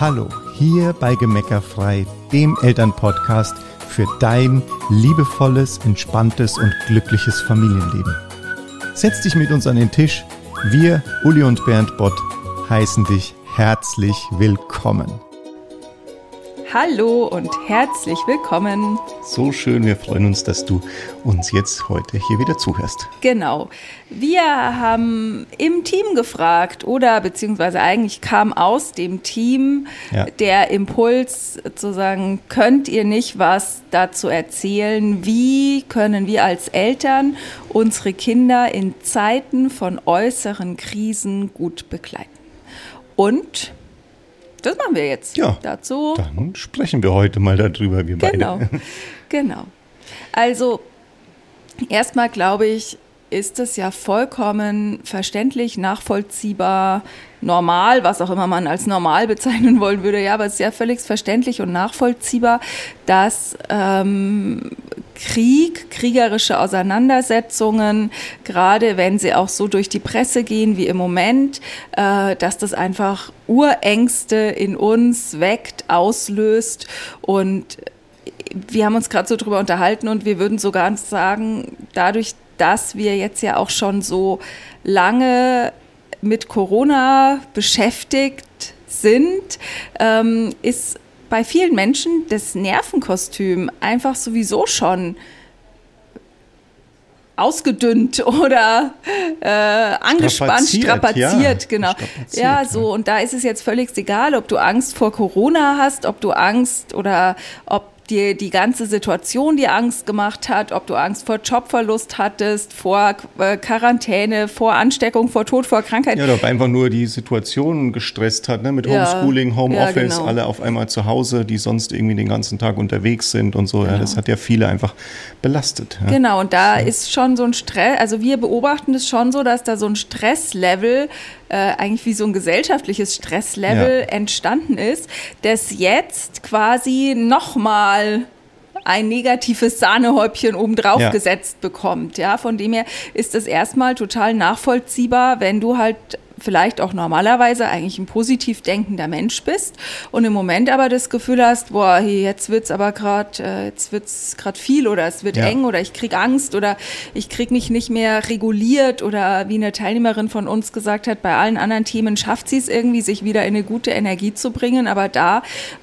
Hallo, hier bei Gemeckerfrei, dem Elternpodcast für dein liebevolles, entspanntes und glückliches Familienleben. Setz dich mit uns an den Tisch. Wir, Uli und Bernd Bott, heißen dich herzlich willkommen. Hallo und herzlich willkommen. So schön, wir freuen uns, dass du uns jetzt heute hier wieder zuhörst. Genau. Wir haben im Team gefragt oder beziehungsweise eigentlich kam aus dem Team ja. der Impuls zu sagen, könnt ihr nicht was dazu erzählen, wie können wir als Eltern unsere Kinder in Zeiten von äußeren Krisen gut begleiten? Und das machen wir jetzt. Ja. Dazu. Dann sprechen wir heute mal darüber, wir genau, beide. Genau. Also, erstmal glaube ich, ist es ja vollkommen verständlich, nachvollziehbar, normal, was auch immer man als normal bezeichnen wollen würde. Ja, aber es ist ja völlig verständlich und nachvollziehbar, dass ähm, Krieg, kriegerische Auseinandersetzungen, gerade wenn sie auch so durch die Presse gehen wie im Moment, äh, dass das einfach Urängste in uns weckt, auslöst und wir haben uns gerade so drüber unterhalten und wir würden sogar sagen, dadurch, dass wir jetzt ja auch schon so lange mit Corona beschäftigt sind, ähm, ist bei vielen Menschen das Nervenkostüm einfach sowieso schon ausgedünnt oder äh, angespannt, strapaziert, strapaziert ja, genau. Strapaziert, ja, so und da ist es jetzt völlig egal, ob du Angst vor Corona hast, ob du Angst oder ob dir die ganze Situation dir Angst gemacht hat, ob du Angst vor Jobverlust hattest, vor äh, Quarantäne, vor Ansteckung, vor Tod, vor Krankheit. Ja, ob einfach nur die Situation gestresst hat, ne? mit Homeschooling, Homeoffice, ja, genau. alle auf einmal zu Hause, die sonst irgendwie den ganzen Tag unterwegs sind und so. Genau. Ja, das hat ja viele einfach belastet. Ja. Genau, und da ist schon so ein Stress, also wir beobachten es schon so, dass da so ein Stresslevel äh, eigentlich wie so ein gesellschaftliches Stresslevel ja. entstanden ist, das jetzt quasi nochmal ein negatives Sahnehäubchen obendrauf ja. gesetzt bekommt. Ja, von dem her ist es erstmal total nachvollziehbar, wenn du halt vielleicht auch normalerweise eigentlich ein positiv denkender Mensch bist und im Moment aber das Gefühl hast, boah, jetzt wird's aber gerade, äh, jetzt wird's gerade viel oder es wird ja. eng oder ich krieg Angst oder ich krieg mich nicht mehr reguliert oder wie eine Teilnehmerin von uns gesagt hat, bei allen anderen Themen schafft sie es irgendwie, sich wieder in eine gute Energie zu bringen, aber da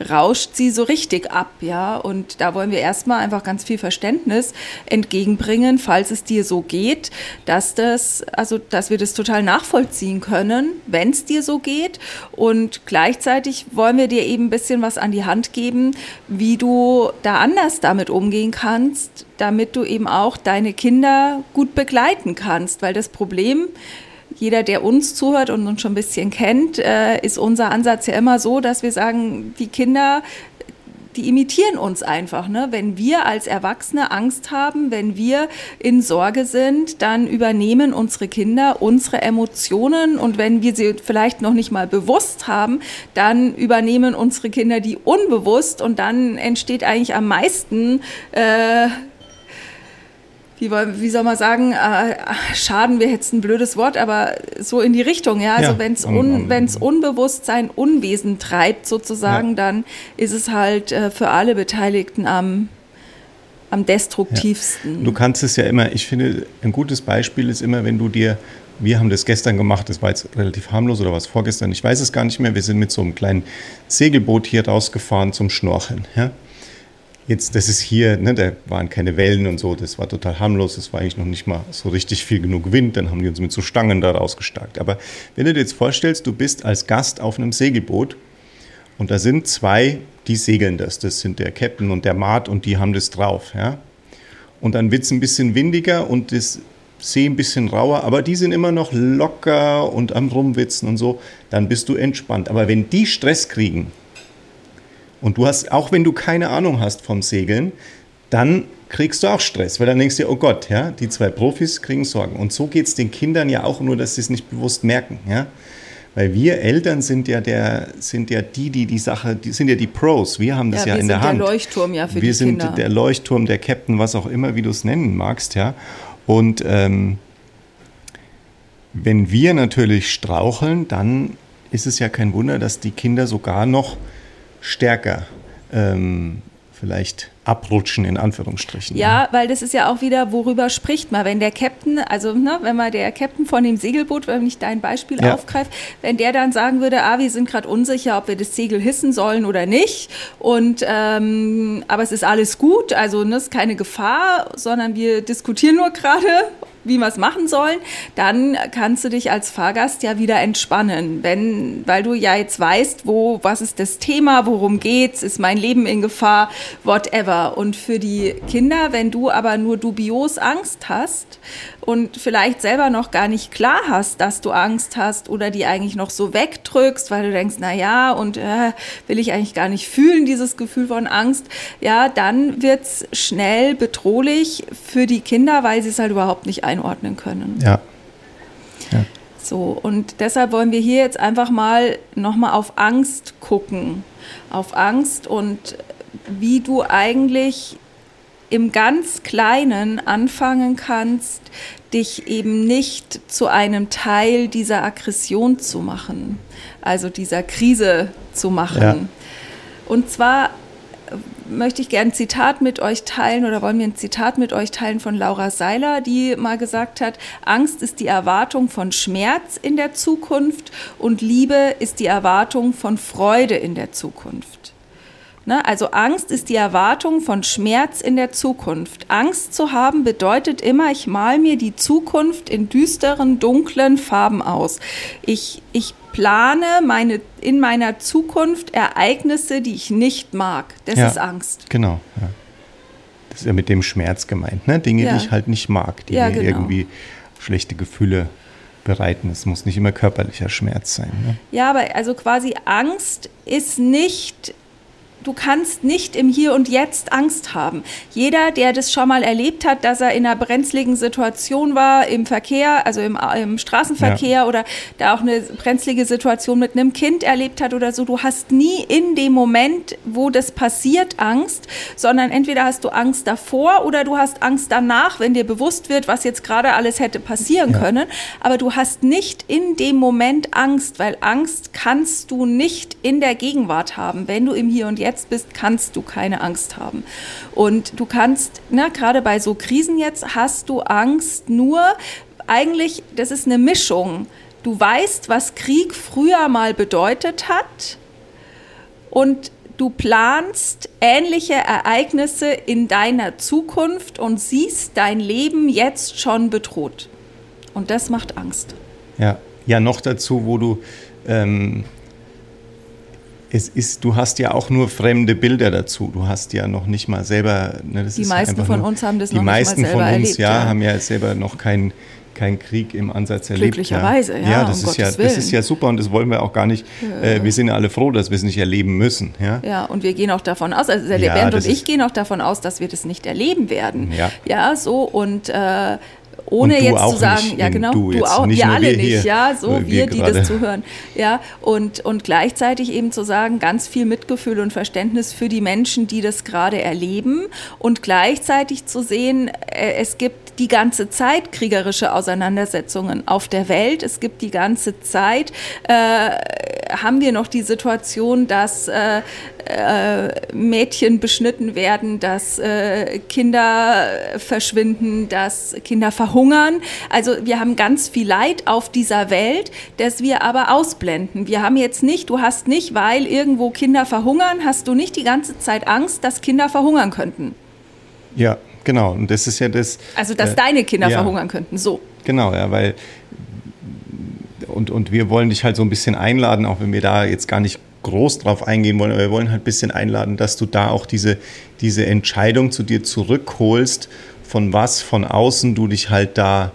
rauscht sie so richtig ab, ja, und da wollen wir erstmal einfach ganz viel Verständnis entgegenbringen, falls es dir so geht, dass das, also, dass wir das total nachvollziehen können können, wenn es dir so geht. Und gleichzeitig wollen wir dir eben ein bisschen was an die Hand geben, wie du da anders damit umgehen kannst, damit du eben auch deine Kinder gut begleiten kannst. Weil das Problem, jeder, der uns zuhört und uns schon ein bisschen kennt, äh, ist unser Ansatz ja immer so, dass wir sagen, die Kinder die imitieren uns einfach. Ne? Wenn wir als Erwachsene Angst haben, wenn wir in Sorge sind, dann übernehmen unsere Kinder unsere Emotionen und wenn wir sie vielleicht noch nicht mal bewusst haben, dann übernehmen unsere Kinder die unbewusst und dann entsteht eigentlich am meisten äh, wie, wie soll man sagen, äh, Schaden wäre jetzt ein blödes Wort, aber so in die Richtung, ja. Also ja, wenn es un, wenn's Unbewusstsein Unwesen treibt sozusagen, ja. dann ist es halt äh, für alle Beteiligten am, am destruktivsten. Ja. Du kannst es ja immer, ich finde, ein gutes Beispiel ist immer, wenn du dir wir haben das gestern gemacht, das war jetzt relativ harmlos oder was vorgestern, ich weiß es gar nicht mehr. Wir sind mit so einem kleinen Segelboot hier rausgefahren zum Schnorcheln. Ja? Jetzt, das ist hier, ne, da waren keine Wellen und so, das war total harmlos, es war eigentlich noch nicht mal so richtig viel genug Wind, dann haben die uns mit so Stangen da rausgestackt. Aber wenn du dir jetzt vorstellst, du bist als Gast auf einem Segelboot und da sind zwei, die segeln das, das sind der Captain und der Mart und die haben das drauf, ja. Und dann wird es ein bisschen windiger und das See ein bisschen rauer, aber die sind immer noch locker und am Rumwitzen und so, dann bist du entspannt. Aber wenn die Stress kriegen, und du hast, auch wenn du keine Ahnung hast vom Segeln, dann kriegst du auch Stress, weil dann denkst du dir, oh Gott, ja, die zwei Profis kriegen Sorgen. Und so geht es den Kindern ja auch, nur dass sie es nicht bewusst merken, ja. Weil wir Eltern sind ja der, sind ja die, die die Sache, die sind ja die Pros. Wir haben das ja, ja in der Hand. Wir sind der Leuchtturm ja für wir die Kinder. Wir sind der Leuchtturm, der Captain, was auch immer, wie du es nennen magst, ja. Und ähm, wenn wir natürlich straucheln, dann ist es ja kein Wunder, dass die Kinder sogar noch stärker ähm, vielleicht abrutschen, in Anführungsstrichen. Ja, weil das ist ja auch wieder, worüber spricht man. Wenn der Captain, also ne, wenn man der Captain von dem Segelboot, wenn ich dein Beispiel ja. aufgreife, wenn der dann sagen würde, ah, wir sind gerade unsicher, ob wir das Segel hissen sollen oder nicht, und ähm, aber es ist alles gut, also ne, es ist keine Gefahr, sondern wir diskutieren nur gerade, wie wir es machen sollen, dann kannst du dich als Fahrgast ja wieder entspannen, wenn, weil du ja jetzt weißt, wo, was ist das Thema, worum geht's, ist mein Leben in Gefahr, whatever. Und für die Kinder, wenn du aber nur dubios Angst hast, und vielleicht selber noch gar nicht klar hast, dass du Angst hast oder die eigentlich noch so wegdrückst, weil du denkst, na ja, und äh, will ich eigentlich gar nicht fühlen, dieses Gefühl von Angst, ja, dann wird es schnell bedrohlich für die Kinder, weil sie es halt überhaupt nicht einordnen können. Ja. ja. So, und deshalb wollen wir hier jetzt einfach mal nochmal auf Angst gucken. Auf Angst und wie du eigentlich im ganz Kleinen anfangen kannst, dich eben nicht zu einem Teil dieser Aggression zu machen, also dieser Krise zu machen. Ja. Und zwar möchte ich gerne ein Zitat mit euch teilen oder wollen wir ein Zitat mit euch teilen von Laura Seiler, die mal gesagt hat, Angst ist die Erwartung von Schmerz in der Zukunft und Liebe ist die Erwartung von Freude in der Zukunft. Ne? Also Angst ist die Erwartung von Schmerz in der Zukunft. Angst zu haben bedeutet immer, ich mal mir die Zukunft in düsteren, dunklen Farben aus. Ich, ich plane meine, in meiner Zukunft Ereignisse, die ich nicht mag. Das ja, ist Angst. Genau. Ja. Das ist ja mit dem Schmerz gemeint. Ne? Dinge, ja. die ich halt nicht mag, die mir genau. irgendwie schlechte Gefühle bereiten. Es muss nicht immer körperlicher Schmerz sein. Ne? Ja, aber also quasi Angst ist nicht du kannst nicht im Hier und Jetzt Angst haben. Jeder, der das schon mal erlebt hat, dass er in einer brenzligen Situation war im Verkehr, also im, im Straßenverkehr ja. oder da auch eine brenzlige Situation mit einem Kind erlebt hat oder so, du hast nie in dem Moment, wo das passiert, Angst, sondern entweder hast du Angst davor oder du hast Angst danach, wenn dir bewusst wird, was jetzt gerade alles hätte passieren ja. können. Aber du hast nicht in dem Moment Angst, weil Angst kannst du nicht in der Gegenwart haben, wenn du im Hier und Jetzt jetzt bist, kannst du keine Angst haben. Und du kannst, na, gerade bei so Krisen jetzt, hast du Angst nur, eigentlich, das ist eine Mischung. Du weißt, was Krieg früher mal bedeutet hat und du planst ähnliche Ereignisse in deiner Zukunft und siehst dein Leben jetzt schon bedroht. Und das macht Angst. Ja, ja noch dazu, wo du ähm, es ist, du hast ja auch nur fremde Bilder dazu. Du hast ja noch nicht mal selber. Ne, die meisten von nur, uns haben das noch nicht mal selber erlebt. Die meisten von uns, ja, ja, haben ja selber noch keinen kein Krieg im Ansatz erlebt. Glücklicherweise, ja. Ja, das, um ist ja das ist ja super und das wollen wir auch gar nicht. Äh, wir sind ja alle froh, dass wir es nicht erleben müssen. Ja, ja und wir gehen auch davon aus, also der ja, Bernd und ich gehen auch davon aus, dass wir das nicht erleben werden. Ja, ja so und äh, ohne jetzt zu sagen, nicht, ja genau, du, du auch, wir alle nicht, hier, ja, so wir, wir die das zuhören, ja, und, und gleichzeitig eben zu sagen, ganz viel Mitgefühl und Verständnis für die Menschen, die das gerade erleben und gleichzeitig zu sehen, äh, es gibt die ganze Zeit kriegerische Auseinandersetzungen auf der Welt, es gibt die ganze Zeit, äh, haben wir noch die Situation, dass äh, äh, Mädchen beschnitten werden, dass äh, Kinder verschwinden, dass Kinder verhungern. Also wir haben ganz viel Leid auf dieser Welt, das wir aber ausblenden. Wir haben jetzt nicht, du hast nicht, weil irgendwo Kinder verhungern, hast du nicht die ganze Zeit Angst, dass Kinder verhungern könnten. Ja, genau. Und das ist ja das. Also, dass äh, deine Kinder ja, verhungern könnten, so. Genau, ja, weil. Und, und wir wollen dich halt so ein bisschen einladen, auch wenn wir da jetzt gar nicht groß drauf eingehen wollen, aber wir wollen halt ein bisschen einladen, dass du da auch diese, diese Entscheidung zu dir zurückholst, von was von außen du dich halt da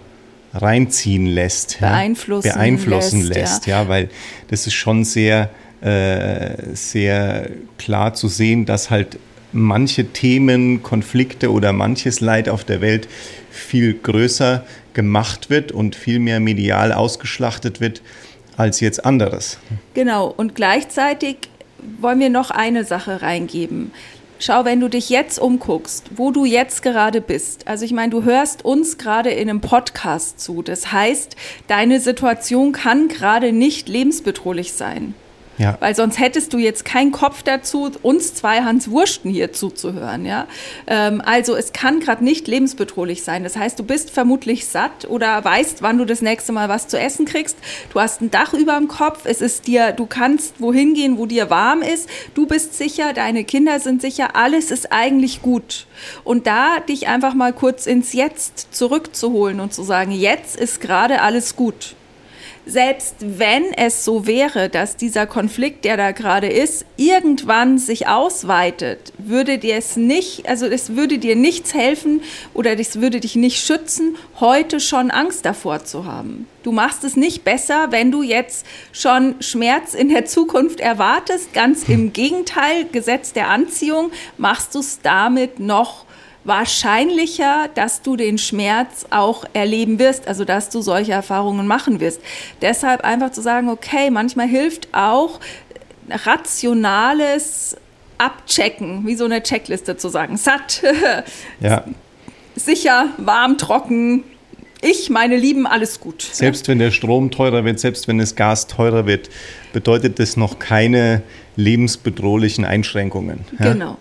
reinziehen lässt. Beeinflussen, ja? Beeinflussen lässt, lässt ja. ja. weil das ist schon sehr, äh, sehr klar zu sehen, dass halt manche Themen, Konflikte oder manches Leid auf der Welt viel größer gemacht wird und viel mehr medial ausgeschlachtet wird, als jetzt anderes. Genau, und gleichzeitig wollen wir noch eine Sache reingeben. schau, wenn du dich jetzt umguckst, wo du jetzt gerade bist. Also ich meine, du hörst uns gerade in einem Podcast zu. Das heißt, deine Situation kann gerade nicht lebensbedrohlich sein. Ja. Weil sonst hättest du jetzt keinen Kopf dazu, uns zwei Hans Wursten hier zuzuhören. Ja? Ähm, also es kann gerade nicht lebensbedrohlich sein. Das heißt, du bist vermutlich satt oder weißt, wann du das nächste Mal was zu essen kriegst. Du hast ein Dach über dem Kopf. Es ist dir, du kannst wohin gehen, wo dir warm ist. Du bist sicher, deine Kinder sind sicher. Alles ist eigentlich gut. Und da dich einfach mal kurz ins Jetzt zurückzuholen und zu sagen, jetzt ist gerade alles gut selbst wenn es so wäre, dass dieser Konflikt, der da gerade ist, irgendwann sich ausweitet, würde dir es nicht, also es würde dir nichts helfen oder es würde dich nicht schützen, heute schon Angst davor zu haben. Du machst es nicht besser, wenn du jetzt schon Schmerz in der Zukunft erwartest. Ganz im Gegenteil, Gesetz der Anziehung, machst du es damit noch wahrscheinlicher, dass du den Schmerz auch erleben wirst, also dass du solche Erfahrungen machen wirst. Deshalb einfach zu sagen, okay, manchmal hilft auch rationales Abchecken, wie so eine Checkliste zu sagen. Satt, ja. sicher, warm, trocken, ich, meine Lieben, alles gut. Selbst wenn der Strom teurer wird, selbst wenn das Gas teurer wird, bedeutet das noch keine lebensbedrohlichen Einschränkungen. Genau.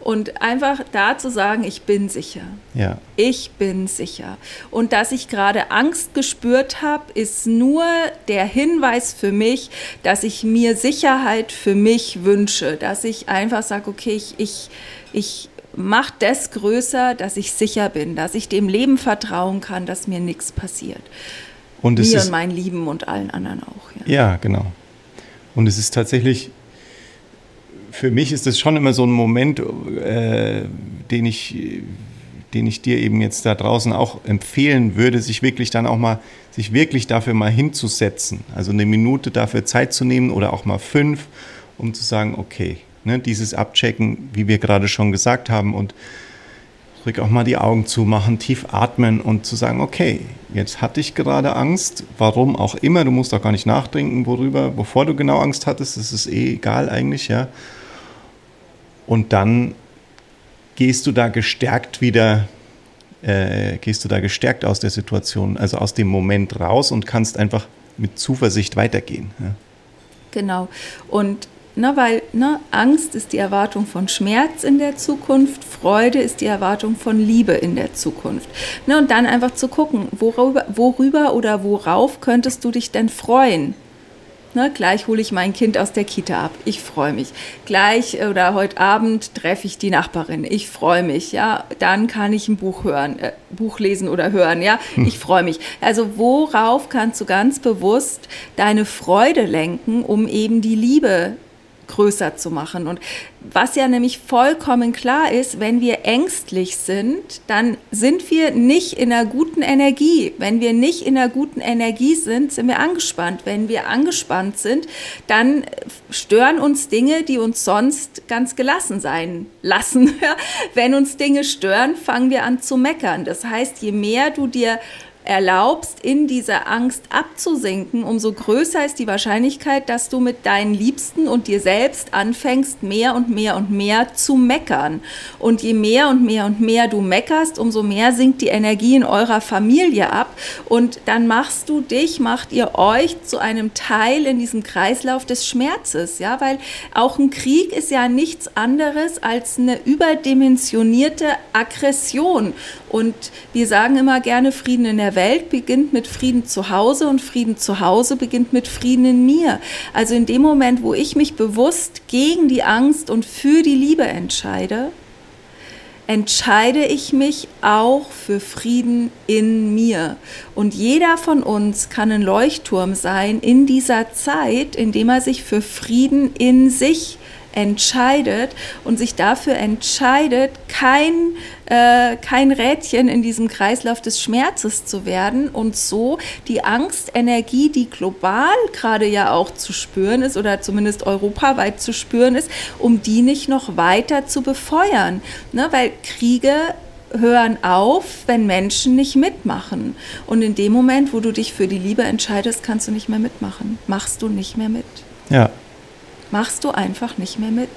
Und einfach da zu sagen, ich bin sicher. Ja. Ich bin sicher. Und dass ich gerade Angst gespürt habe, ist nur der Hinweis für mich, dass ich mir Sicherheit für mich wünsche. Dass ich einfach sage, okay, ich, ich, ich mache das größer, dass ich sicher bin, dass ich dem Leben vertrauen kann, dass mir nichts passiert. Und mir und meinen Lieben und allen anderen auch. Ja. ja, genau. Und es ist tatsächlich für mich ist das schon immer so ein Moment, äh, den, ich, den ich dir eben jetzt da draußen auch empfehlen würde, sich wirklich dann auch mal, sich wirklich dafür mal hinzusetzen. Also eine Minute dafür Zeit zu nehmen oder auch mal fünf, um zu sagen, okay, ne, dieses Abchecken, wie wir gerade schon gesagt haben und ruhig auch mal die Augen zumachen, tief atmen und zu sagen, okay, jetzt hatte ich gerade Angst, warum auch immer, du musst auch gar nicht nachdenken, worüber, bevor du genau Angst hattest, das ist eh egal eigentlich, ja. Und dann gehst du da gestärkt wieder, äh, gehst du da gestärkt aus der Situation, also aus dem Moment raus und kannst einfach mit Zuversicht weitergehen. Ja. Genau. Und na, weil ne, Angst ist die Erwartung von Schmerz in der Zukunft, Freude ist die Erwartung von Liebe in der Zukunft. Ne, und dann einfach zu gucken, worüber, worüber oder worauf könntest du dich denn freuen? Ne, gleich hole ich mein Kind aus der Kita ab. Ich freue mich. Gleich äh, oder heute Abend treffe ich die Nachbarin. Ich freue mich. Ja, dann kann ich ein Buch hören, äh, Buch lesen oder hören. Ja, hm. ich freue mich. Also worauf kannst du ganz bewusst deine Freude lenken, um eben die Liebe größer zu machen. Und was ja nämlich vollkommen klar ist, wenn wir ängstlich sind, dann sind wir nicht in einer guten Energie. Wenn wir nicht in einer guten Energie sind, sind wir angespannt. Wenn wir angespannt sind, dann stören uns Dinge, die uns sonst ganz gelassen sein lassen. Wenn uns Dinge stören, fangen wir an zu meckern. Das heißt, je mehr du dir erlaubst, in dieser Angst abzusinken, umso größer ist die Wahrscheinlichkeit, dass du mit deinen Liebsten und dir selbst anfängst, mehr und mehr und mehr zu meckern. Und je mehr und mehr und mehr du meckerst, umso mehr sinkt die Energie in eurer Familie ab. Und dann machst du dich, macht ihr euch zu einem Teil in diesem Kreislauf des Schmerzes. Ja, weil auch ein Krieg ist ja nichts anderes als eine überdimensionierte Aggression. Und wir sagen immer gerne, Frieden in der Welt beginnt mit Frieden zu Hause und Frieden zu Hause beginnt mit Frieden in mir. Also in dem Moment, wo ich mich bewusst gegen die Angst und für die Liebe entscheide, entscheide ich mich auch für Frieden in mir. Und jeder von uns kann ein Leuchtturm sein in dieser Zeit, indem er sich für Frieden in sich entscheidet und sich dafür entscheidet, kein, äh, kein Rädchen in diesem Kreislauf des Schmerzes zu werden und so die Angstenergie, die global gerade ja auch zu spüren ist oder zumindest europaweit zu spüren ist, um die nicht noch weiter zu befeuern. Ne? Weil Kriege hören auf, wenn Menschen nicht mitmachen. Und in dem Moment, wo du dich für die Liebe entscheidest, kannst du nicht mehr mitmachen. Machst du nicht mehr mit. Ja, machst du einfach nicht mehr mit.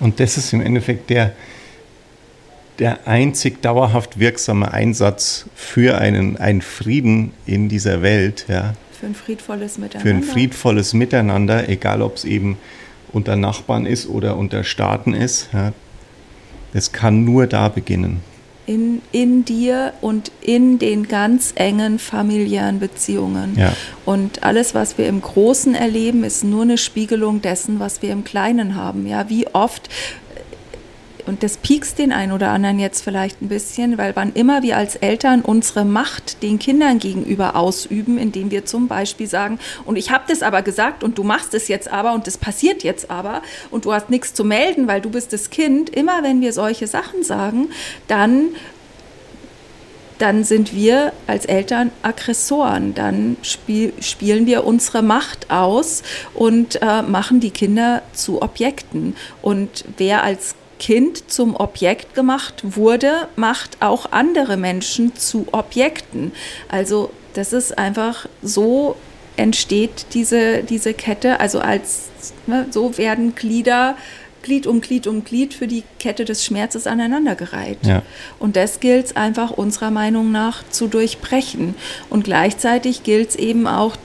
Und das ist im Endeffekt der, der einzig dauerhaft wirksame Einsatz für einen, einen Frieden in dieser Welt. Ja. Für ein friedvolles Miteinander. Für ein friedvolles Miteinander, egal ob es eben unter Nachbarn ist oder unter Staaten ist. Ja. Das kann nur da beginnen. In, in dir und in den ganz engen familiären Beziehungen. Ja. Und alles, was wir im Großen erleben, ist nur eine Spiegelung dessen, was wir im Kleinen haben. Ja, wie oft und das piekst den einen oder anderen jetzt vielleicht ein bisschen, weil wann immer wir als Eltern unsere Macht den Kindern gegenüber ausüben, indem wir zum Beispiel sagen, und ich habe das aber gesagt und du machst es jetzt aber und das passiert jetzt aber und du hast nichts zu melden, weil du bist das Kind, immer wenn wir solche Sachen sagen, dann dann sind wir als Eltern Aggressoren. Dann spiel, spielen wir unsere Macht aus und äh, machen die Kinder zu Objekten. Und wer als Kind zum Objekt gemacht wurde, macht auch andere Menschen zu Objekten. Also das ist einfach so entsteht diese, diese Kette, also als ne, so werden Glieder Glied um Glied um Glied für die Kette des Schmerzes aneinandergereiht. Ja. Und das gilt es einfach unserer Meinung nach zu durchbrechen. Und gleichzeitig gilt es eben auch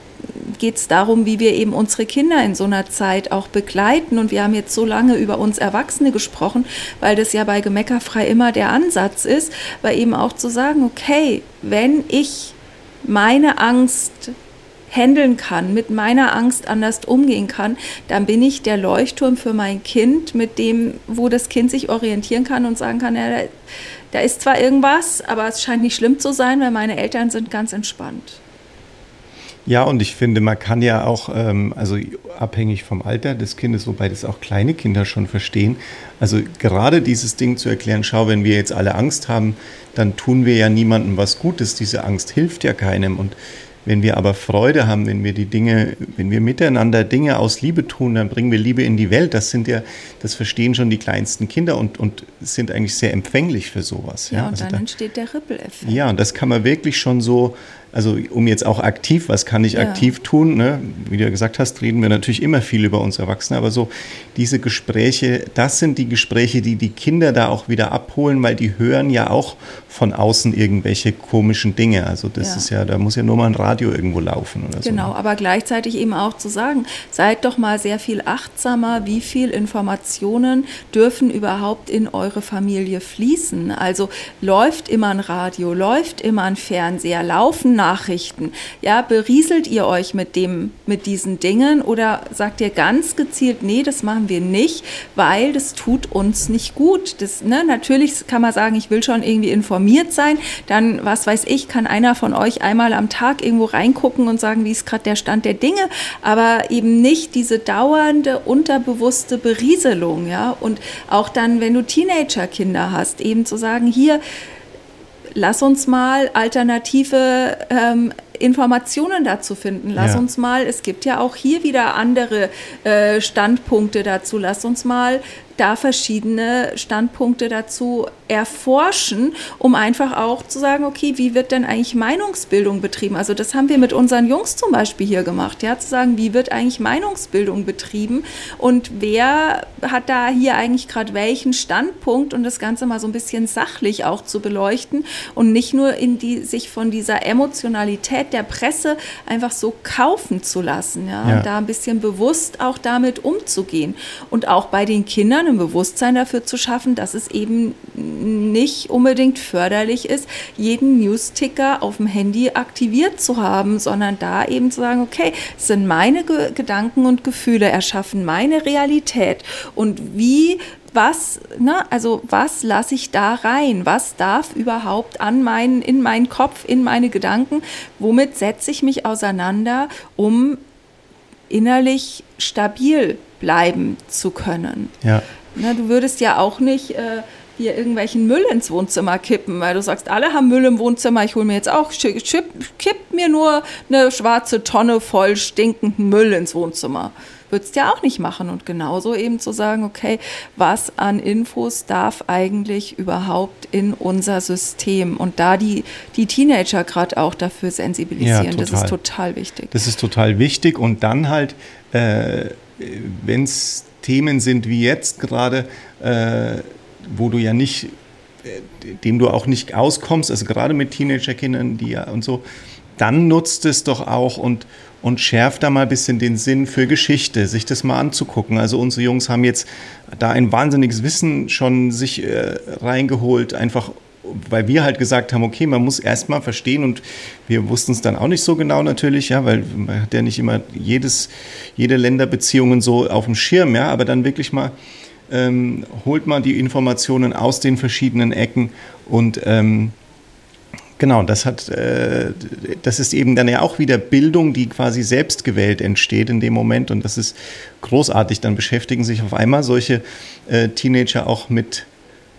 geht es darum, wie wir eben unsere Kinder in so einer Zeit auch begleiten. Und wir haben jetzt so lange über uns Erwachsene gesprochen, weil das ja bei Gemeckerfrei immer der Ansatz ist, weil eben auch zu sagen, okay, wenn ich meine Angst handeln kann, mit meiner Angst anders umgehen kann, dann bin ich der Leuchtturm für mein Kind, mit dem, wo das Kind sich orientieren kann und sagen kann, ja, da, da ist zwar irgendwas, aber es scheint nicht schlimm zu sein, weil meine Eltern sind ganz entspannt. Ja, und ich finde, man kann ja auch, ähm, also abhängig vom Alter des Kindes, wobei das auch kleine Kinder schon verstehen, also gerade dieses Ding zu erklären, schau, wenn wir jetzt alle Angst haben, dann tun wir ja niemandem was Gutes. Diese Angst hilft ja keinem. Und wenn wir aber Freude haben, wenn wir die Dinge, wenn wir miteinander Dinge aus Liebe tun, dann bringen wir Liebe in die Welt. Das sind ja, das verstehen schon die kleinsten Kinder und, und sind eigentlich sehr empfänglich für sowas. Ja, ja? und also dann da, entsteht der Ripple-Effekt. Ja, und das kann man wirklich schon so also um jetzt auch aktiv, was kann ich ja. aktiv tun? Ne? Wie du ja gesagt hast, reden wir natürlich immer viel über uns Erwachsene, aber so diese Gespräche, das sind die Gespräche, die die Kinder da auch wieder abholen, weil die hören ja auch von außen irgendwelche komischen Dinge. Also das ja. ist ja, da muss ja nur mal ein Radio irgendwo laufen oder genau, so. Genau, aber gleichzeitig eben auch zu sagen, seid doch mal sehr viel achtsamer, wie viel Informationen dürfen überhaupt in eure Familie fließen. Also läuft immer ein Radio, läuft immer ein Fernseher, laufen Nachrichten. Ja, berieselt ihr euch mit dem, mit diesen Dingen oder sagt ihr ganz gezielt, nee, das machen wir nicht, weil das tut uns nicht gut. Das, ne, natürlich kann man sagen, ich will schon irgendwie informiert sein. Dann, was weiß ich, kann einer von euch einmal am Tag irgendwo reingucken und sagen, wie ist gerade der Stand der Dinge, aber eben nicht diese dauernde, unterbewusste Berieselung, ja. Und auch dann, wenn du Teenagerkinder hast, eben zu sagen, hier, lass uns mal alternative ähm, Informationen dazu finden. Lass ja. uns mal, es gibt ja auch hier wieder andere äh, Standpunkte dazu. Lass uns mal da verschiedene Standpunkte dazu erforschen, um einfach auch zu sagen, okay, wie wird denn eigentlich Meinungsbildung betrieben? Also das haben wir mit unseren Jungs zum Beispiel hier gemacht, ja, zu sagen, wie wird eigentlich Meinungsbildung betrieben und wer hat da hier eigentlich gerade welchen Standpunkt und das Ganze mal so ein bisschen sachlich auch zu beleuchten und nicht nur in die, sich von dieser Emotionalität der Presse einfach so kaufen zu lassen, ja, ja. und da ein bisschen bewusst auch damit umzugehen und auch bei den Kindern ein Bewusstsein dafür zu schaffen, dass es eben nicht unbedingt förderlich ist, jeden Newsticker auf dem Handy aktiviert zu haben, sondern da eben zu sagen, okay, es sind meine Ge Gedanken und Gefühle, erschaffen meine Realität und wie was, ne, also was lasse ich da rein? Was darf überhaupt an meinen, in meinen Kopf, in meine Gedanken? Womit setze ich mich auseinander, um innerlich stabil bleiben zu können? Ja. Ne, du würdest ja auch nicht äh, hier irgendwelchen Müll ins Wohnzimmer kippen, weil du sagst, alle haben Müll im Wohnzimmer, ich hole mir jetzt auch, kipp mir nur eine schwarze Tonne voll stinkenden Müll ins Wohnzimmer. Würdest ja auch nicht machen. Und genauso eben zu sagen, okay, was an Infos darf eigentlich überhaupt in unser System? Und da die, die Teenager gerade auch dafür sensibilisieren, ja, das ist total wichtig. Das ist total wichtig. Und dann halt, äh, wenn es Themen sind wie jetzt gerade, äh, wo du ja nicht, äh, dem du auch nicht auskommst, also gerade mit Teenagerkindern, die ja und so, dann nutzt es doch auch und, und schärft da mal ein bisschen den Sinn für Geschichte, sich das mal anzugucken. Also unsere Jungs haben jetzt da ein wahnsinniges Wissen schon sich äh, reingeholt, einfach weil wir halt gesagt haben, okay, man muss erst mal verstehen und wir wussten es dann auch nicht so genau natürlich, ja, weil man hat ja nicht immer jedes, jede Länderbeziehungen so auf dem Schirm, ja, aber dann wirklich mal ähm, holt man die Informationen aus den verschiedenen Ecken und ähm, Genau, das hat, äh, das ist eben dann ja auch wieder Bildung, die quasi selbstgewählt entsteht in dem Moment und das ist großartig. Dann beschäftigen sich auf einmal solche äh, Teenager auch mit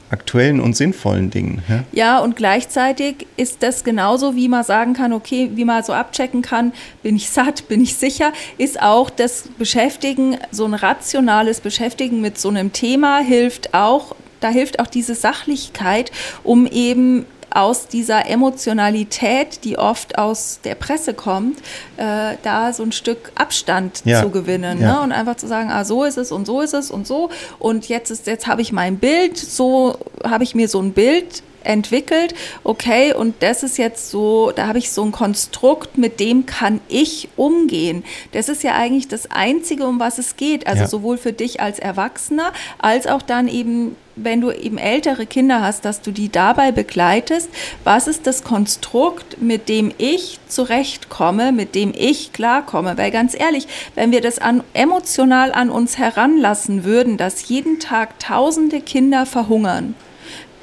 aktuellen und sinnvollen Dingen. Ja? ja, und gleichzeitig ist das genauso, wie man sagen kann, okay, wie man so abchecken kann, bin ich satt, bin ich sicher, ist auch das Beschäftigen, so ein rationales Beschäftigen mit so einem Thema hilft auch, da hilft auch diese Sachlichkeit, um eben aus dieser Emotionalität, die oft aus der Presse kommt, äh, da so ein Stück Abstand ja. zu gewinnen ja. ne? und einfach zu sagen, ah, so ist es und so ist es und so und jetzt ist jetzt habe ich mein Bild, so habe ich mir so ein Bild entwickelt, okay, und das ist jetzt so, da habe ich so ein Konstrukt, mit dem kann ich umgehen. Das ist ja eigentlich das Einzige, um was es geht. Also ja. sowohl für dich als Erwachsener, als auch dann eben wenn du eben ältere Kinder hast, dass du die dabei begleitest, was ist das Konstrukt, mit dem ich zurechtkomme, mit dem ich klarkomme. Weil ganz ehrlich, wenn wir das an, emotional an uns heranlassen würden, dass jeden Tag tausende Kinder verhungern,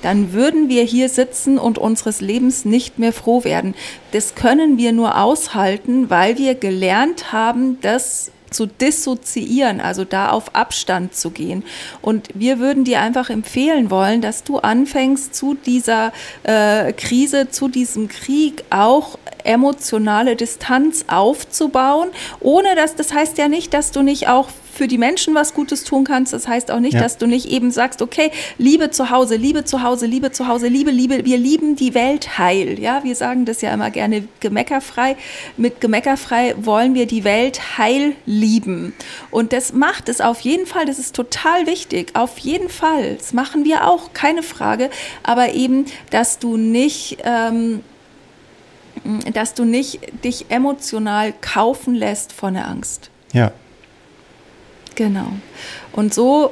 dann würden wir hier sitzen und unseres Lebens nicht mehr froh werden. Das können wir nur aushalten, weil wir gelernt haben, das zu dissoziieren, also da auf Abstand zu gehen. Und wir würden dir einfach empfehlen wollen, dass du anfängst, zu dieser äh, Krise, zu diesem Krieg auch emotionale Distanz aufzubauen, ohne dass, das heißt ja nicht, dass du nicht auch für die Menschen was Gutes tun kannst. Das heißt auch nicht, ja. dass du nicht eben sagst, okay, Liebe zu Hause, Liebe zu Hause, Liebe zu Hause, Liebe, Liebe, wir lieben die Welt heil. Ja, wir sagen das ja immer gerne gemeckerfrei. Mit gemeckerfrei wollen wir die Welt heil lieben. Und das macht es auf jeden Fall, das ist total wichtig, auf jeden Fall. Das machen wir auch, keine Frage. Aber eben, dass du nicht, ähm, dass du nicht dich emotional kaufen lässt von der Angst. Ja. Genau. Und so,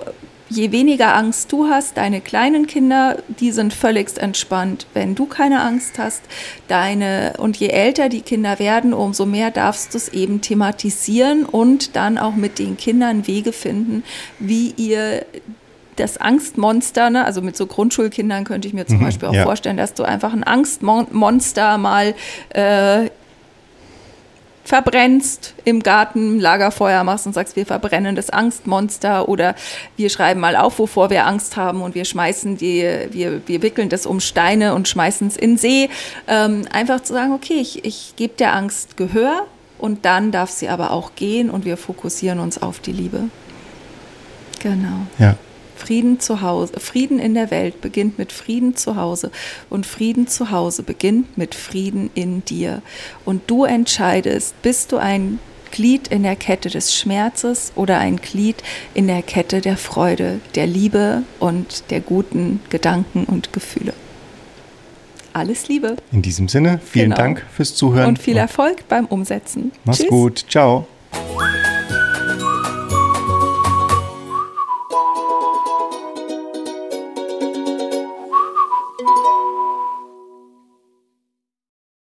je weniger Angst du hast, deine kleinen Kinder, die sind völligst entspannt. Wenn du keine Angst hast, deine, und je älter die Kinder werden, umso mehr darfst du es eben thematisieren und dann auch mit den Kindern Wege finden, wie ihr das Angstmonster, ne? also mit so Grundschulkindern könnte ich mir zum mhm, Beispiel auch ja. vorstellen, dass du einfach ein Angstmonster mal äh, verbrennst im Garten, Lagerfeuer machst und sagst, wir verbrennen das Angstmonster oder wir schreiben mal auf, wovor wir Angst haben und wir schmeißen die, wir, wir wickeln das um Steine und schmeißen es in See. Ähm, einfach zu sagen, okay, ich, ich gebe der Angst Gehör und dann darf sie aber auch gehen und wir fokussieren uns auf die Liebe. Genau. Ja. Frieden zu Hause, Frieden in der Welt beginnt mit Frieden zu Hause und Frieden zu Hause beginnt mit Frieden in dir. Und du entscheidest, bist du ein Glied in der Kette des Schmerzes oder ein Glied in der Kette der Freude, der Liebe und der guten Gedanken und Gefühle. Alles Liebe. In diesem Sinne, vielen genau. Dank fürs Zuhören. Und viel Erfolg beim Umsetzen. Mach's Tschüss. gut. Ciao.